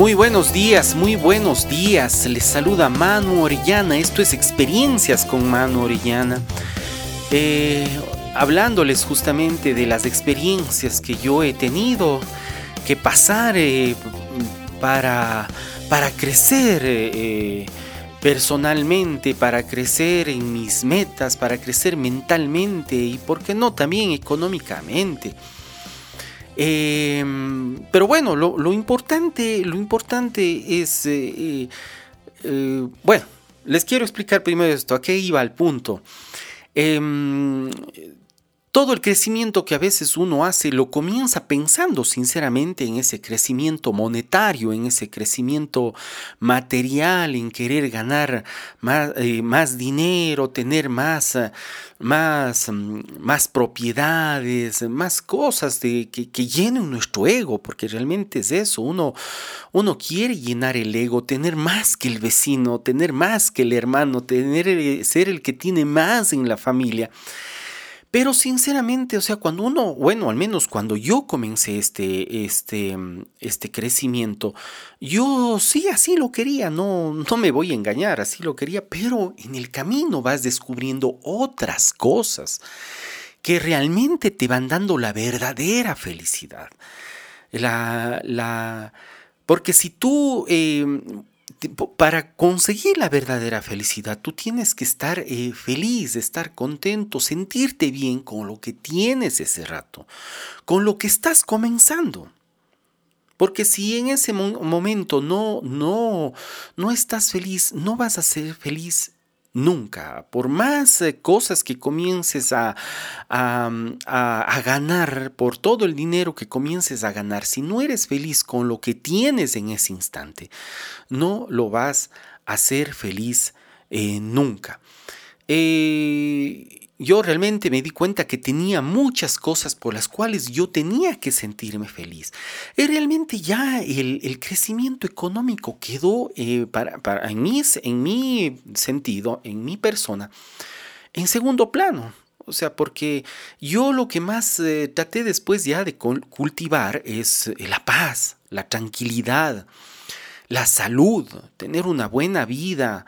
Muy buenos días, muy buenos días. Les saluda Manu Orellana. Esto es Experiencias con Manu Orellana. Eh, hablándoles justamente de las experiencias que yo he tenido que pasar eh, para, para crecer eh, personalmente, para crecer en mis metas, para crecer mentalmente y, ¿por qué no?, también económicamente. Em, pero bueno, lo, importante, lo importante es, eh, eh, bueno, les quiero explicar primero esto, a qué iba el punto. Todo el crecimiento que a veces uno hace lo comienza pensando sinceramente en ese crecimiento monetario, en ese crecimiento material, en querer ganar más, eh, dinero, tener más, más, mm, más propiedades, más cosas de, que, llenen nuestro ego, porque realmente es eso, uno, uno quiere llenar el ego, tener más que el vecino, tener más que el hermano, tener, eh, ser el que tiene más en la familia. Pero sinceramente, o sea, cuando uno, bueno, al menos cuando yo comencé este, este, este crecimiento, yo sí así lo quería, no, no me voy a engañar, así lo quería, pero en el camino vas descubriendo otras cosas que realmente te van dando la verdadera felicidad. La, la, porque si tú eh, para conseguir la verdadera felicidad, tú tienes que estar eh, feliz, estar contento, sentirte bien con lo que tienes ese rato, con lo que estás comenzando. Porque si en ese momento no, no, no estás feliz, no vas a ser feliz Nunca, por más eh, cosas que comiences a, a, ganar, por todo el dinero que comiences a ganar, si no eres feliz con lo que tienes en ese instante, no lo vas a ser feliz eh, nunca. Eh, yo realmente me di cuenta que tenía muchas cosas por las cuales yo tenía que sentirme feliz. Y realmente ya el, crecimiento económico quedó eh, para, en, en mi sentido, en mi persona, en segundo plano. O sea, porque yo lo que más eh, traté después ya de cultivar es eh, la paz, la tranquilidad, la salud, tener una buena vida,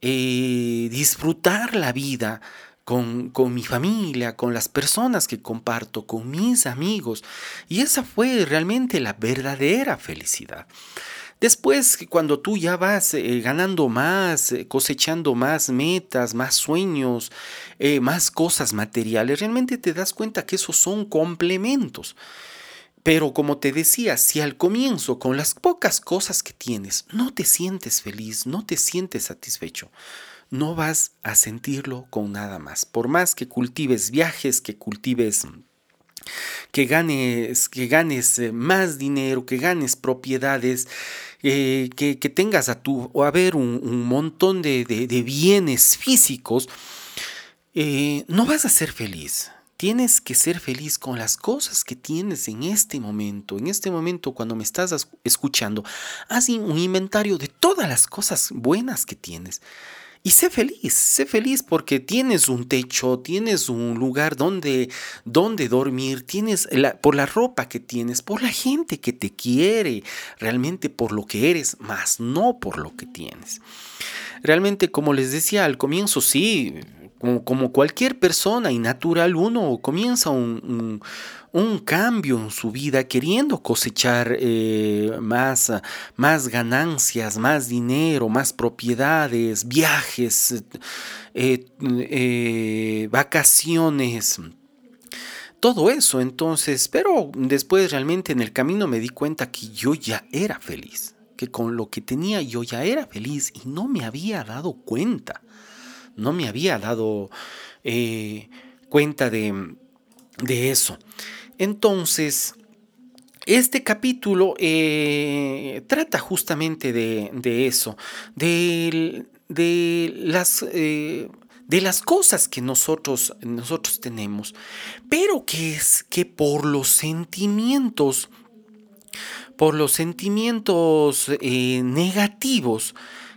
disfrutar la vida con, mi familia, con las personas que comparto, con mis amigos. Y esa fue realmente la verdadera felicidad. Después, cuando tú ya vas eh, ganando más, eh, cosechando más metas, más sueños, eh, más cosas materiales, realmente te das cuenta que esos son complementos. Pero como te decía, si al comienzo, con las pocas cosas que tienes, no te sientes feliz, no te sientes satisfecho, no vas a sentirlo con nada más. Por más que cultives viajes, que cultives que ganes, que ganes eh, más dinero, que ganes propiedades, eh, que, tengas a tu o a ver un, montón de, bienes físicos, eh, no vas a ser feliz. Tienes que ser feliz con las cosas que tienes en este momento. En este momento, cuando me estás escuchando, haz un inventario de todas las cosas buenas que tienes. Y sé feliz, sé feliz porque tienes un techo, tienes un lugar donde, donde dormir, tienes por la ropa que tienes, por la gente que te quiere, realmente por lo que eres, más no por lo que tienes. Realmente, como les decía al comienzo, sí, como, cualquier persona y natural, uno comienza un un cambio en su vida, queriendo cosechar eh, más, más ganancias, más dinero, más propiedades, viajes, eh, eh, vacaciones todo eso. Entonces, pero después realmente en el camino me di cuenta que yo ya era feliz, que con lo que tenía yo ya era feliz y no me había dado cuenta, no me había dado cuenta de, de eso. Entonces, este capítulo eh, trata justamente de, eso, de, las, eh, de las cosas que nosotros, nosotros tenemos, pero que es que por los sentimientos, por los sentimientos eh, negativos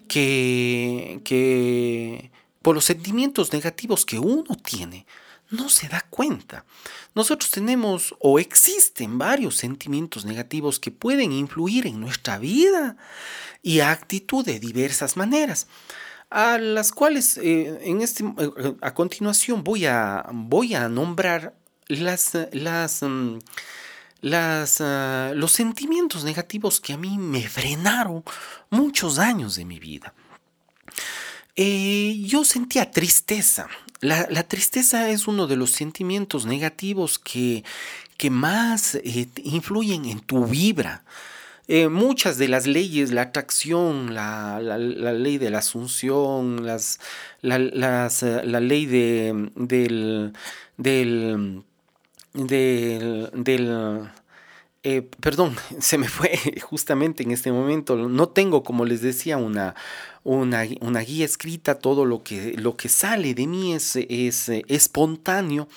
que, que, por los sentimientos negativos que uno tiene, no se da cuenta. Nosotros tenemos o existen varios sentimientos negativos que pueden influir en nuestra vida y actitud de diversas maneras a las cuales eh, en este, eh, a continuación voy a, voy a nombrar las, las, mm, las, ah, los sentimientos negativos que a mí me frenaron muchos años de mi vida. Eh, yo sentía tristeza. La, tristeza es uno de los sentimientos negativos que, que más influyen en tu vibra. Eh, muchas de las leyes, la atracción, la, ley de la asunción, las, la, eh, ley de, del, del, del, eh, perdón, se me fue justamente en este momento. No tengo, como les decía, una, una, una guía escrita. Todo lo que, lo que sale de mí es, es espontáneo.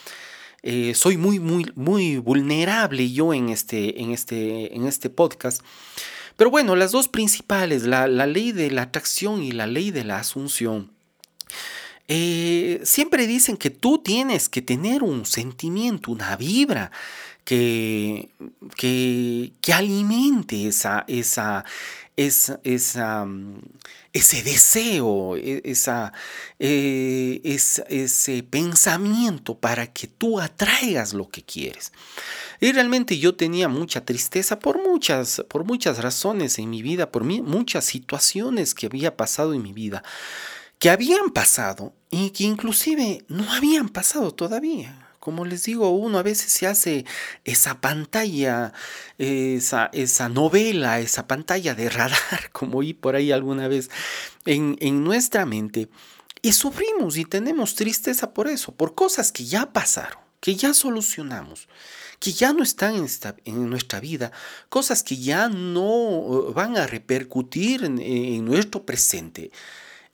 Eh, soy muy, muy, muy vulnerable yo en este, en este, en este podcast. Pero bueno, las dos principales, la, ley de la atracción y la ley de la asunción, eh, siempre dicen que tú tienes que tener un sentimiento, una vibra que, que, que alimente esa, esa, esa, mm, ese deseo, e, esa, eh, ese pensamiento para que tú atraigas lo que quieres. Y realmente yo tenía mucha tristeza por muchas, por muchas razones en mi vida, por muchas situaciones que había pasado en mi vida, que habían pasado y que inclusive no habían pasado todavía como les digo, uno a veces se hace esa pantalla, esa, esa novela, esa pantalla de radar, como oí por ahí alguna vez, en, nuestra mente. Y sufrimos y tenemos tristeza por eso, por cosas que ya pasaron, que ya solucionamos, que ya no están en, en nuestra vida, cosas que ya no van a repercutir en nuestro presente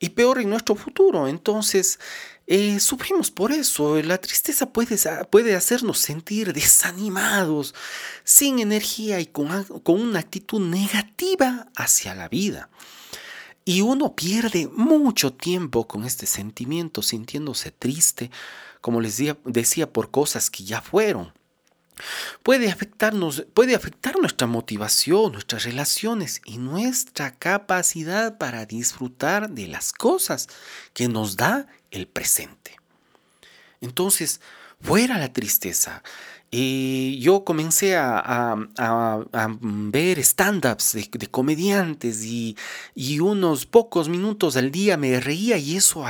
y peor en nuestro futuro. Entonces, eh, sufrimos por eso. La tristeza puede, puede hacernos sentir desanimados, sin energía y con, con una actitud negativa hacia la vida. Y uno pierde mucho tiempo con este sentimiento, sintiéndose triste, como les decía, por cosas que ya fueron. Puede afectarnos, puede afectar nuestra motivación, nuestras relaciones y nuestra capacidad para disfrutar de las cosas que nos da el presente. Entonces, fuera la tristeza, y yo comencé a, ver stand-ups de, comediantes y, unos pocos minutos al día me reía y eso,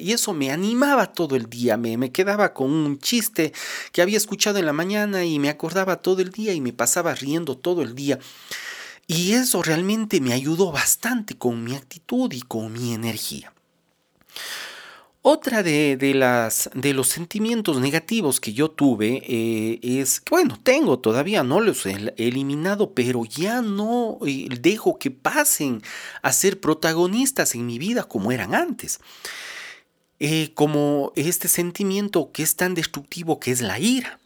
y eso me animaba todo el día. Me, me quedaba con un chiste que había escuchado en la mañana y me acordaba todo el día y me pasaba riendo todo el día. Y eso realmente me ayudó bastante con mi actitud y con mi energía. Otra de, las, de los sentimientos negativos que yo tuve eh, es, bueno, tengo todavía, no los he eliminado, pero ya no eh, dejo que pasen a ser protagonistas en mi vida como eran antes. Eh, como este sentimiento que es tan destructivo que es la ira.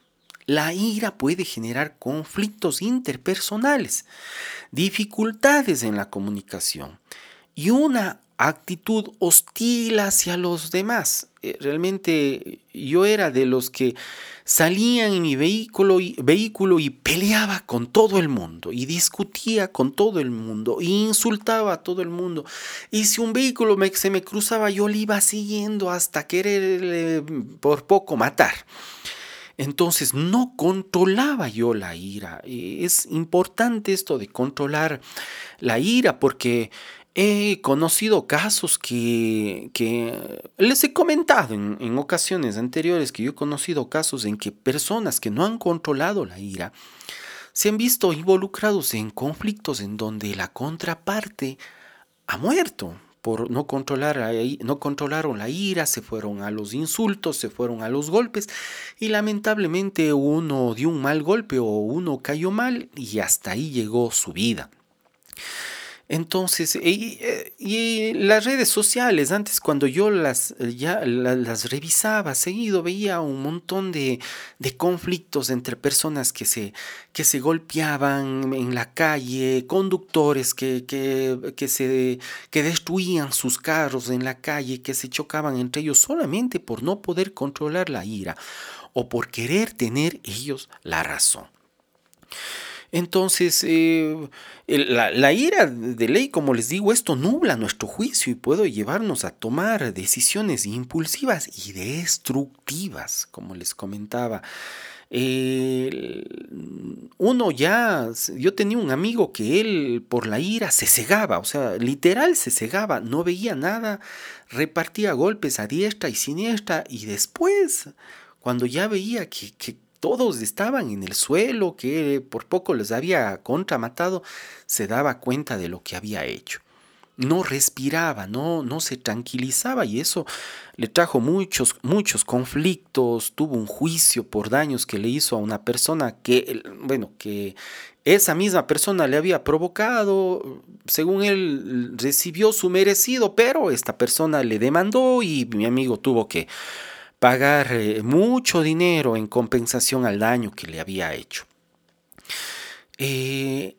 La ira puede generar conflictos interpersonales, dificultades en la comunicación y una actitud hostil hacia los demás. Eh, realmente yo era de los que salían en mi vehículo y, vehículo y peleaba con todo el mundo y discutía con todo el mundo e insultaba a todo el mundo. Y si un vehículo me, se me cruzaba, yo le iba siguiendo hasta quererle por poco matar. Entonces no controlaba yo la ira. Es importante esto de controlar la ira porque He conocido casos que, les he comentado en, en, ocasiones anteriores que yo he conocido casos en que personas que no han controlado la ira se han visto involucrados en conflictos en donde la contraparte ha muerto por no controlar no controlaron la ira, se fueron a los insultos, se fueron a los golpes y lamentablemente uno dio un mal golpe o uno cayó mal y hasta ahí llegó su vida. Entonces, y, las redes sociales, antes cuando yo las, ya, las revisaba seguido, veía un montón de, conflictos entre personas que se, que se golpeaban en la calle, conductores que, que, se, que destruían sus carros en la calle, que se chocaban entre ellos solamente por no poder controlar la ira o por querer tener ellos la razón. Entonces, eh, la, ira de ley, como les digo, esto nubla nuestro juicio y puede llevarnos a tomar decisiones impulsivas y destructivas, como les comentaba. uno ya, yo tenía un amigo que él por la ira se cegaba, o sea, literal se cegaba, no veía nada, repartía golpes a diestra y siniestra y después, cuando ya veía que, que todos estaban en el suelo, que por poco les había contramatado, se daba cuenta de lo que había hecho. No respiraba, no, no se tranquilizaba y eso le trajo muchos, muchos conflictos, tuvo un juicio por daños que le hizo a una persona que, bueno, que esa misma persona le había provocado, según él recibió su merecido, pero esta persona le demandó y mi amigo tuvo que pagar eh, mucho dinero en compensación al daño que le había hecho. Eh,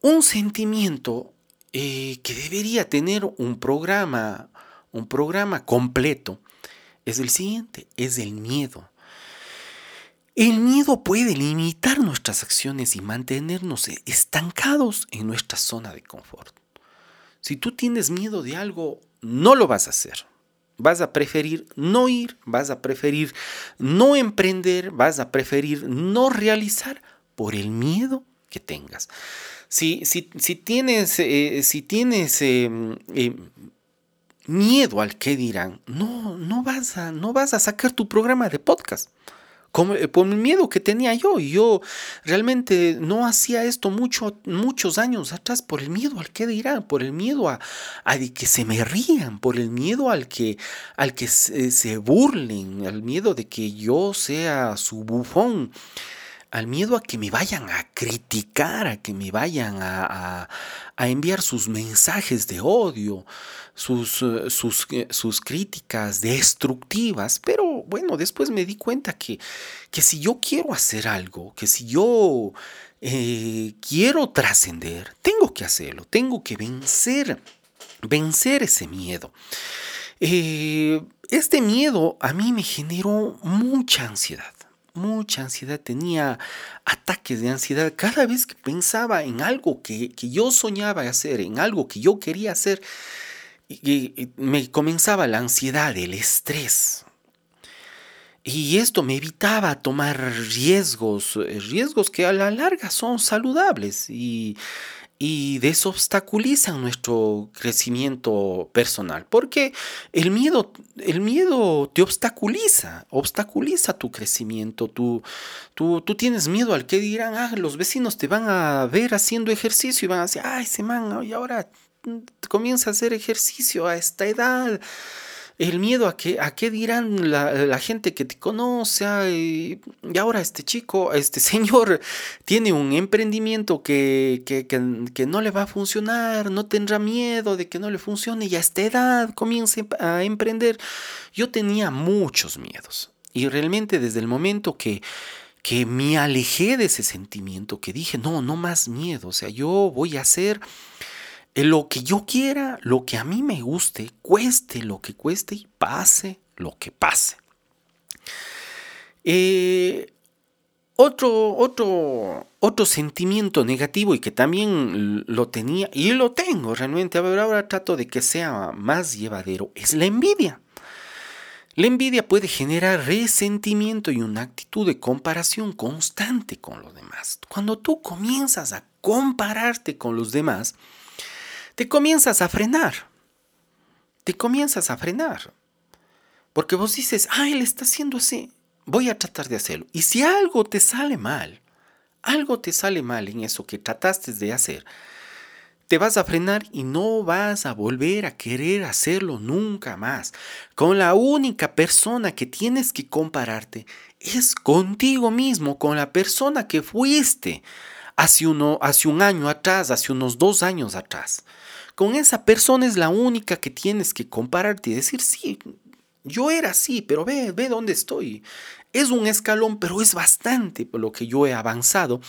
un sentimiento eh, que debería tener un programa, un programa completo, es el siguiente, es el miedo. El miedo puede limitar nuestras acciones y mantenernos estancados en nuestra zona de confort. Si tú tienes miedo de algo, no lo vas a hacer. Vas a preferir no ir, vas a preferir no emprender, vas a preferir no realizar por el miedo que tengas. Si, si, si tienes, eh, si tienes em, em, miedo al que dirán, no, no, vas a, no vas a sacar tu programa de podcast. Eh, por el miedo que tenía yo. Yo realmente no hacía esto mucho, muchos años atrás por el miedo al que dirán, por el miedo a, que se me rían, por el miedo al que, al que se burlen, al miedo de que yo sea su bufón al miedo a que me vayan a criticar, a que me vayan a, enviar sus mensajes de odio, sus, eh, sus, eh, sus, críticas destructivas. Pero bueno, después me di cuenta que, que si yo quiero hacer algo, que si yo eh, quiero trascender, tengo que hacerlo, tengo que vencer, vencer ese miedo. este miedo a mí me generó mucha ansiedad mucha ansiedad, tenía ataques de ansiedad cada vez que pensaba en algo que, yo soñaba hacer, en algo que yo quería hacer, y, me comenzaba la ansiedad, el estrés. Y esto me evitaba tomar riesgos, eh, riesgos que a la larga son saludables y y desobstaculizan nuestro crecimiento personal, porque el miedo, el miedo te obstaculiza, obstaculiza tu crecimiento, tú, tú, tú tienes miedo al que dirán, ah, los vecinos te van a ver haciendo ejercicio y van a decir, ay, ese man, y ahora comienza a hacer ejercicio a esta edad el miedo a que a qué dirán la, gente que te conoce y, ahora este chico este señor tiene un emprendimiento que, que, no le va a funcionar no tendrá miedo de que no le funcione y a esta edad comience a emprender yo tenía muchos miedos y realmente desde el momento que que me alejé de ese sentimiento que dije no no más miedo o sea yo voy a hacer lo que yo quiera, lo que a mí me guste, cueste lo que cueste y pase lo que pase. Eh, otro, otro, otro sentimiento negativo y que también lo tenía y lo tengo realmente, ahora trato de que sea más llevadero, es la envidia. La envidia puede generar resentimiento y una actitud de comparación constante con los demás. Cuando tú comienzas a compararte con los demás, te comienzas a frenar. Te comienzas a frenar. Porque vos dices, ah, él está haciendo así, voy a tratar de hacerlo. Y si algo te sale mal, algo te sale mal en eso que trataste de hacer, te vas a frenar y no vas a volver a querer hacerlo nunca más. Con la única persona que tienes que compararte es contigo mismo, con la persona que fuiste hace, uno, hace un año atrás, hace unos dos años atrás. Con esa persona es la única que tienes que compararte y decir, sí, yo era así, pero ve, ve dónde estoy. Es un escalón, pero es bastante por lo que yo he avanzado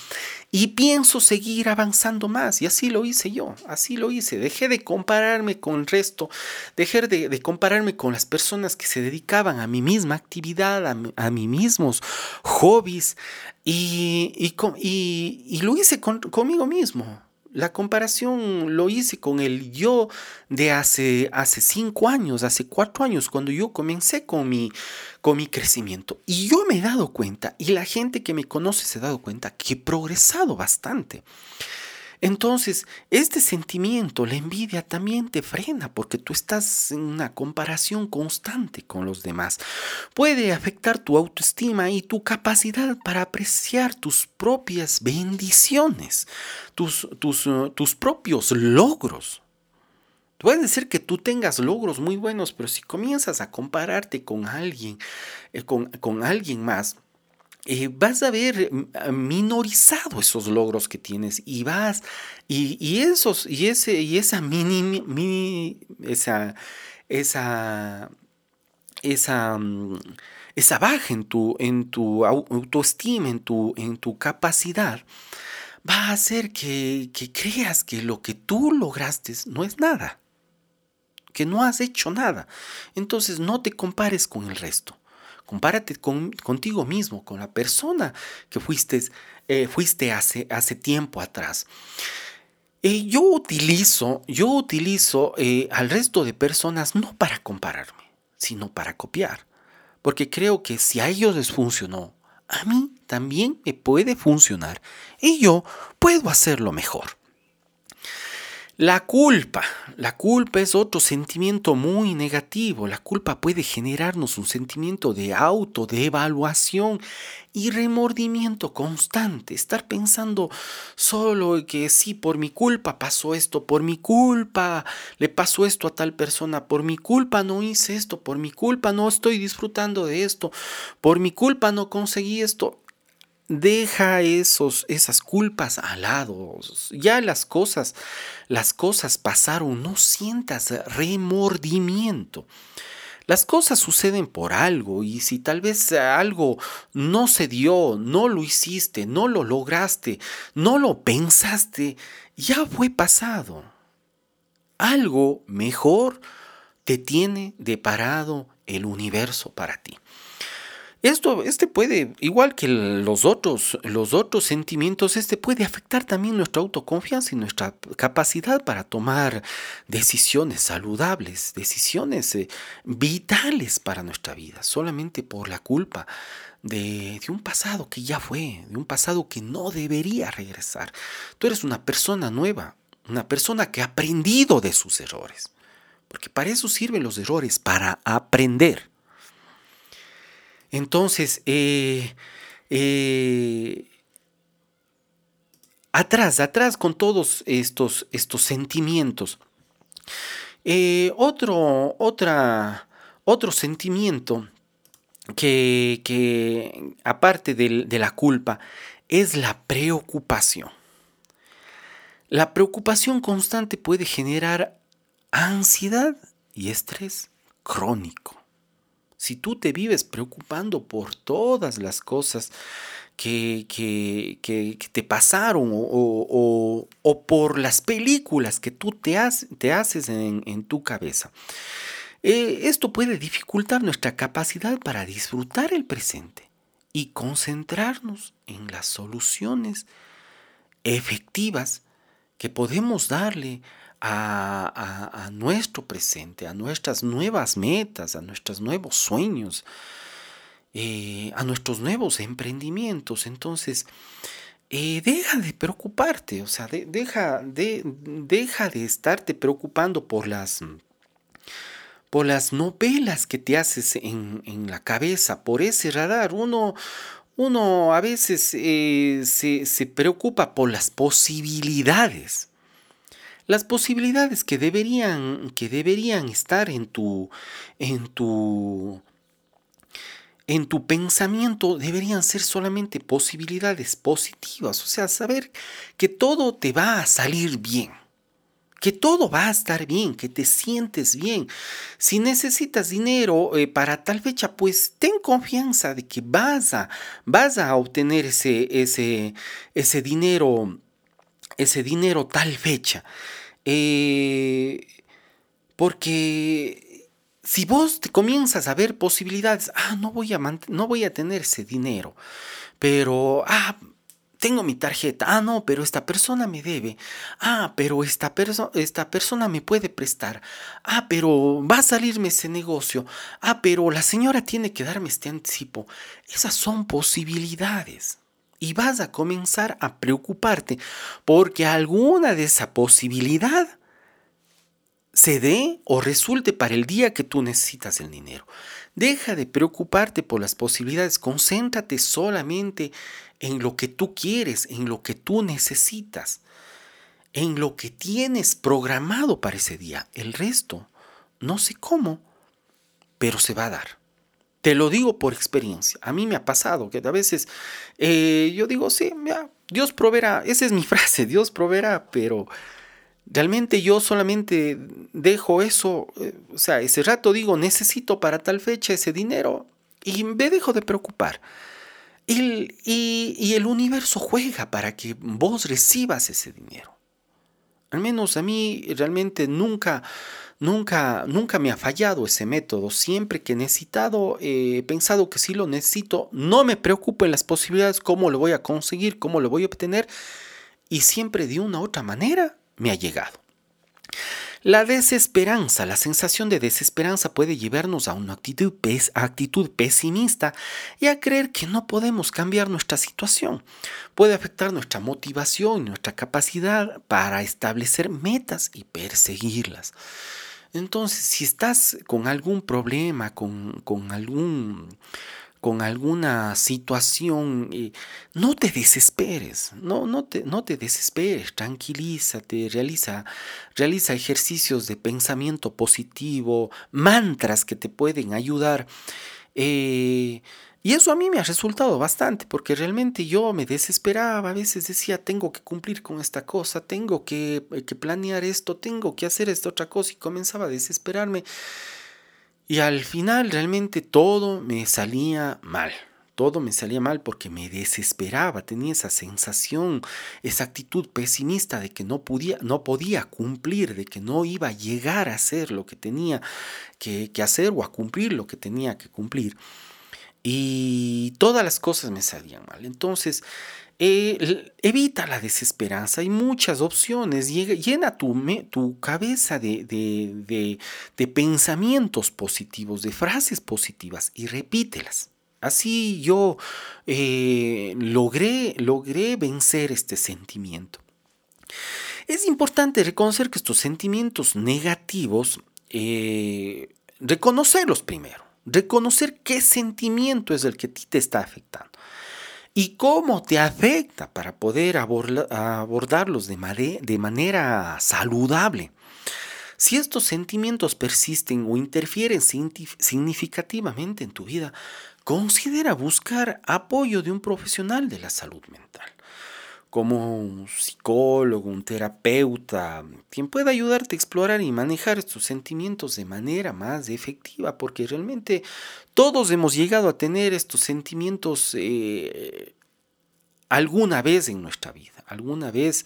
y pienso seguir avanzando más. Y así lo hice yo, así lo hice. Dejé de compararme con el resto, dejé de, compararme con las personas que se dedicaban a mi misma actividad, a, mis mismos hobbies y, y, lo hice conmigo mismo. La comparación lo hice con el yo de hace, hace cinco años, hace cuatro años, cuando yo comencé con mi, con mi crecimiento. Y yo me he dado cuenta, y la gente que me conoce se ha dado cuenta, que he progresado bastante. Entonces, este sentimiento, la envidia, también te frena porque tú estás en una comparación constante con los demás. Puede afectar tu autoestima y tu capacidad para apreciar tus propias bendiciones, tus, tus, uh, tus propios logros. Puede ser que tú tengas logros muy buenos, pero si comienzas a compararte con alguien, eh, con, con alguien más, eh, vas a ver mm, minorizado esos logros que tienes y vas y, esos y ese y esa mini, esa esa esa mm, esa baja en tu en tu autoestima en tu en tu capacidad va a hacer que, que creas que lo que tú lograste no es nada que no has hecho nada. Entonces no te compares con el resto Compárate contigo mismo, con la persona que fuiste, eh, fuiste hace, hace tiempo atrás. Eh, yo utilizo, yo utilizo eh, al resto de personas no para compararme, sino para copiar. Porque creo que si a ellos les funcionó, a mí también me puede funcionar y yo puedo hacerlo mejor. La culpa. La culpa es otro sentimiento muy negativo. La culpa puede generarnos un sentimiento de auto, de evaluación y remordimiento constante. Estar pensando solo que sí, por mi culpa pasó esto, por mi culpa le pasó esto a tal persona, por mi culpa no hice esto, por mi culpa no estoy disfrutando de esto, por mi culpa no conseguí esto. Deja esos, esas culpas al lado. Ya las cosas, las cosas pasaron. No sientas remordimiento. Las cosas suceden por algo y si tal vez algo no se dio, no lo hiciste, no lo lograste, no lo pensaste, ya fue pasado. Algo mejor te tiene deparado el universo para ti. Esto, este puede, igual que los otros, los otros sentimientos, este puede afectar también nuestra autoconfianza y nuestra capacidad para tomar decisiones saludables, decisiones eh, vitales para nuestra vida, solamente por la culpa de, de un pasado que ya fue, de un pasado que no debería regresar. Tú eres una persona nueva, una persona que ha aprendido de sus errores, porque para eso sirven los errores, para aprender. Entonces, eh, eh, atrás, atrás con todos estos, estos sentimientos. Eh, otro, otro sentimiento que, aparte de la culpa, es la preocupación. La preocupación constante puede generar ansiedad y estrés crónico si tú te vives preocupando por todas las cosas que, te pasaron o, por las películas que tú te, te haces en, tu cabeza, eh, esto puede dificultar nuestra capacidad para disfrutar el presente y concentrarnos en las soluciones efectivas que podemos darle a, nuestro presente, a nuestras nuevas metas, a nuestros nuevos sueños, eh, a nuestros nuevos emprendimientos. Entonces, eh, deja de preocuparte, o sea, deja, de, deja de estarte preocupando por las, por las novelas que te haces en, la cabeza, por ese radar. Uno, uno a veces eh, se, se preocupa por las posibilidades las posibilidades que deberían, que deberían estar en tu, en tu, en tu pensamiento deberían ser solamente posibilidades positivas, o sea, saber que todo te va a salir bien, que todo va a estar bien, que te sientes bien. Si necesitas dinero eh, para tal fecha, pues ten confianza de que vas a, vas a obtener ese, ese, ese dinero, ese dinero tal fecha. Eh, porque si vos te comienzas a ver posibilidades, ah, no voy a, no voy a tener ese dinero, pero, ah, tengo mi tarjeta, ah, no, pero esta persona me debe, ah, pero esta, esta persona me puede prestar, ah, pero va a salirme ese negocio, ah, pero la señora tiene que darme este anticipo. Esas son posibilidades. Y vas a comenzar a preocuparte porque alguna de esa posibilidad se dé o resulte para el día que tú necesitas el dinero. Deja de preocuparte por las posibilidades, concéntrate solamente en lo que tú quieres, en lo que tú necesitas, en lo que tienes programado para ese día. El resto, no sé cómo, pero se va a dar. Te lo digo por experiencia. A mí me ha pasado que a veces eh, yo digo, sí, Dios proveerá. Esa es mi frase, Dios proveerá, pero Realmente yo solamente dejo eso, eh, o sea, ese rato digo, necesito para tal fecha ese dinero y me dejo de preocupar. Y, y, el universo juega para que vos recibas ese dinero. Al menos a mí realmente nunca, nunca, nunca me ha fallado ese método. Siempre que he necesitado, he pensado que sí lo necesito, no me preocupo en las posibilidades, cómo lo voy a conseguir, cómo lo voy a obtener. Y siempre de una u otra manera me ha llegado. La desesperanza, la sensación de desesperanza puede llevarnos a una actitud, actitud, pesimista y a creer que no podemos cambiar nuestra situación. Puede afectar nuestra motivación y nuestra capacidad para establecer metas y perseguirlas. Entonces, si estás con algún problema, con, con algún con alguna situación, eh, no te desesperes, no, no, te, no te desesperes, tranquilízate, realiza, realiza ejercicios de pensamiento positivo, mantras que te pueden ayudar. Eh, y eso a mí me ha resultado bastante, porque realmente yo me desesperaba, a veces decía, tengo que cumplir con esta cosa, tengo que, que planear esto, tengo que hacer esta otra cosa, y comenzaba a desesperarme. Y al final realmente todo me salía mal. Todo me salía mal porque me desesperaba, tenía esa sensación, esa actitud pesimista de que no podía, no podía cumplir, de que no iba a llegar a hacer lo que tenía que hacer o a cumplir lo que tenía que cumplir. Y todas las cosas me salían mal. Entonces, eh, evita la desesperanza, hay muchas opciones, llena tu, cabeza de, de, pensamientos positivos, de frases positivas y repítelas. Así yo eh, logré, logré vencer este sentimiento. Es importante reconocer que estos sentimientos negativos, eh, reconocerlos primero, reconocer qué sentimiento es el que a ti te está afectando y cómo te afecta para poder abordarlos de, de manera saludable. Si estos sentimientos persisten o interfieren significativamente en tu vida, considera buscar apoyo de un profesional de la salud mental como un psicólogo, un terapeuta, quien pueda ayudarte a explorar y manejar estos sentimientos de manera más efectiva, porque realmente todos hemos llegado a tener estos sentimientos eh, alguna vez en nuestra vida, alguna vez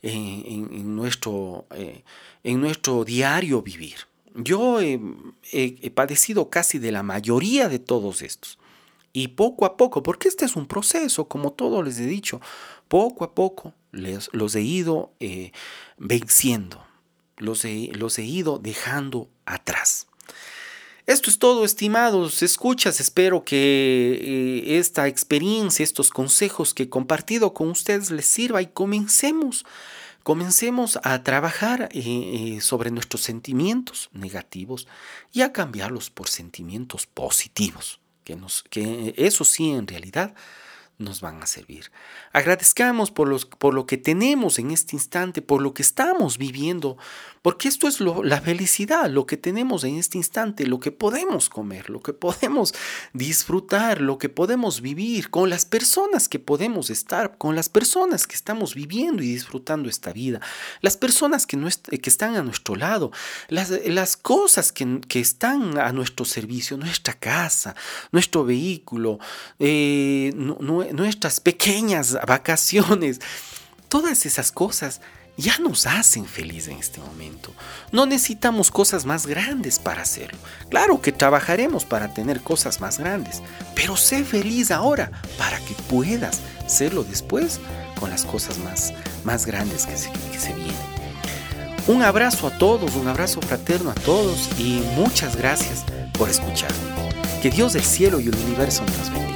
en, nuestro, eh, en nuestro diario vivir. Yo he padecido casi de la mayoría de todos estos. Y poco a poco, porque este es un proceso, como todos les he dicho, poco a poco los he ido eh, venciendo, los he, los he ido dejando atrás. Esto es todo, estimados escuchas. Espero que eh, esta experiencia, estos consejos que he compartido con ustedes les sirva y comencemos. Comencemos a trabajar eh, sobre nuestros sentimientos negativos y a cambiarlos por sentimientos positivos que, nos, que eso sí en realidad nos van a servir. Agradezcamos por, los, por lo que tenemos en este instante, por lo que estamos viviendo, porque esto es la felicidad, lo que tenemos en este instante, lo que podemos comer, lo que podemos disfrutar, lo que podemos vivir, con las personas que podemos estar, con las personas que estamos viviendo y disfrutando esta vida, las personas que, no que están a nuestro lado, las, las cosas que, que, están a nuestro servicio, nuestra casa, nuestro vehículo, eh, nuestras pequeñas vacaciones, todas esas cosas ya nos hacen feliz en este momento. No necesitamos cosas más grandes para hacerlo. Claro que trabajaremos para tener cosas más grandes, pero sé feliz ahora para que puedas serlo después con las cosas más, más grandes que se, que se vienen. Un abrazo a todos, un abrazo fraterno a todos y muchas gracias por escuchar. Que Dios del cielo y el universo nos bendiga.